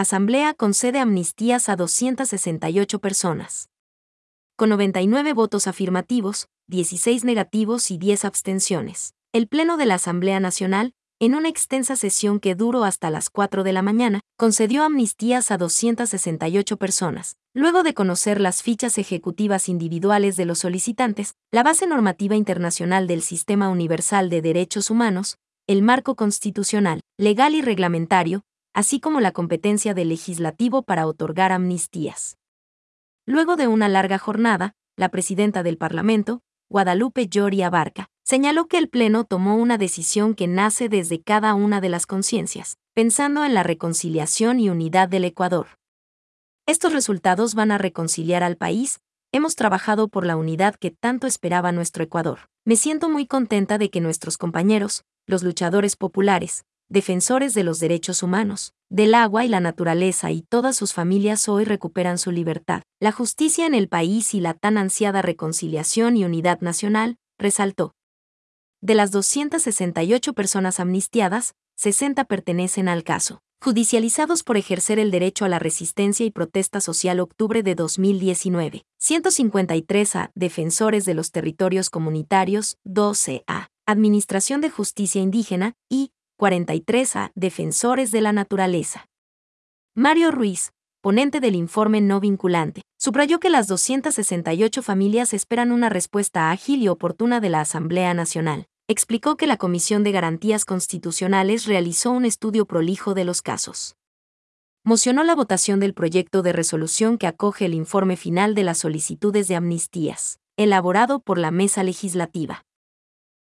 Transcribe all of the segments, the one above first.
Asamblea concede amnistías a 268 personas. Con 99 votos afirmativos, 16 negativos y 10 abstenciones. El Pleno de la Asamblea Nacional, en una extensa sesión que duró hasta las 4 de la mañana, concedió amnistías a 268 personas. Luego de conocer las fichas ejecutivas individuales de los solicitantes, la base normativa internacional del Sistema Universal de Derechos Humanos, el marco constitucional, legal y reglamentario, así como la competencia del legislativo para otorgar amnistías. Luego de una larga jornada, la presidenta del Parlamento, Guadalupe Llori Abarca, señaló que el Pleno tomó una decisión que nace desde cada una de las conciencias, pensando en la reconciliación y unidad del Ecuador. Estos resultados van a reconciliar al país, hemos trabajado por la unidad que tanto esperaba nuestro Ecuador. Me siento muy contenta de que nuestros compañeros, los luchadores populares, defensores de los derechos humanos, del agua y la naturaleza y todas sus familias hoy recuperan su libertad. La justicia en el país y la tan ansiada reconciliación y unidad nacional, resaltó. De las 268 personas amnistiadas, 60 pertenecen al caso. Judicializados por ejercer el derecho a la resistencia y protesta social octubre de 2019. 153 a Defensores de los Territorios Comunitarios, 12 a Administración de Justicia Indígena y 43 a Defensores de la Naturaleza. Mario Ruiz, ponente del informe no vinculante, subrayó que las 268 familias esperan una respuesta ágil y oportuna de la Asamblea Nacional. Explicó que la Comisión de Garantías Constitucionales realizó un estudio prolijo de los casos. Mocionó la votación del proyecto de resolución que acoge el informe final de las solicitudes de amnistías, elaborado por la Mesa Legislativa.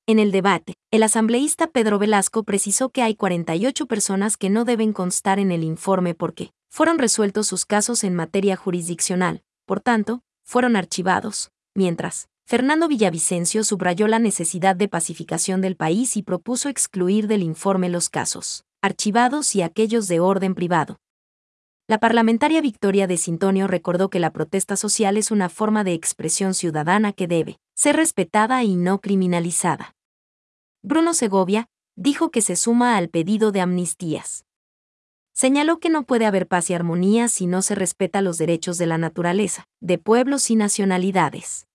En el debate, el asambleísta Pedro Velasco precisó que hay 48 personas que no deben constar en el informe porque, fueron resueltos sus casos en materia jurisdiccional, por tanto, fueron archivados, mientras, Fernando Villavicencio subrayó la necesidad de pacificación del país y propuso excluir del informe los casos, archivados y aquellos de orden privado. La parlamentaria Victoria de Sintonio recordó que la protesta social es una forma de expresión ciudadana que debe ser respetada y no criminalizada. Bruno Segovia dijo que se suma al pedido de amnistías señaló que no puede haber paz y armonía si no se respeta los derechos de la naturaleza, de pueblos y nacionalidades.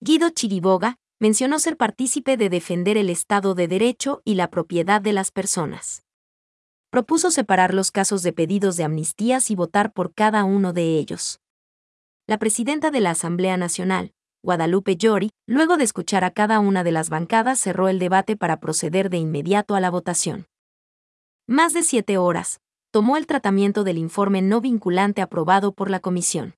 Guido Chiriboga mencionó ser partícipe de defender el Estado de Derecho y la propiedad de las personas. Propuso separar los casos de pedidos de amnistías y votar por cada uno de ellos. La presidenta de la Asamblea Nacional, Guadalupe Llori, luego de escuchar a cada una de las bancadas, cerró el debate para proceder de inmediato a la votación. Más de siete horas, tomó el tratamiento del informe no vinculante aprobado por la Comisión.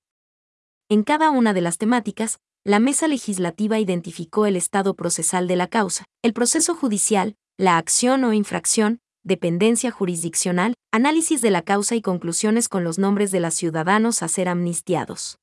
En cada una de las temáticas, la mesa legislativa identificó el estado procesal de la causa, el proceso judicial, la acción o infracción, dependencia jurisdiccional, análisis de la causa y conclusiones con los nombres de los ciudadanos a ser amnistiados.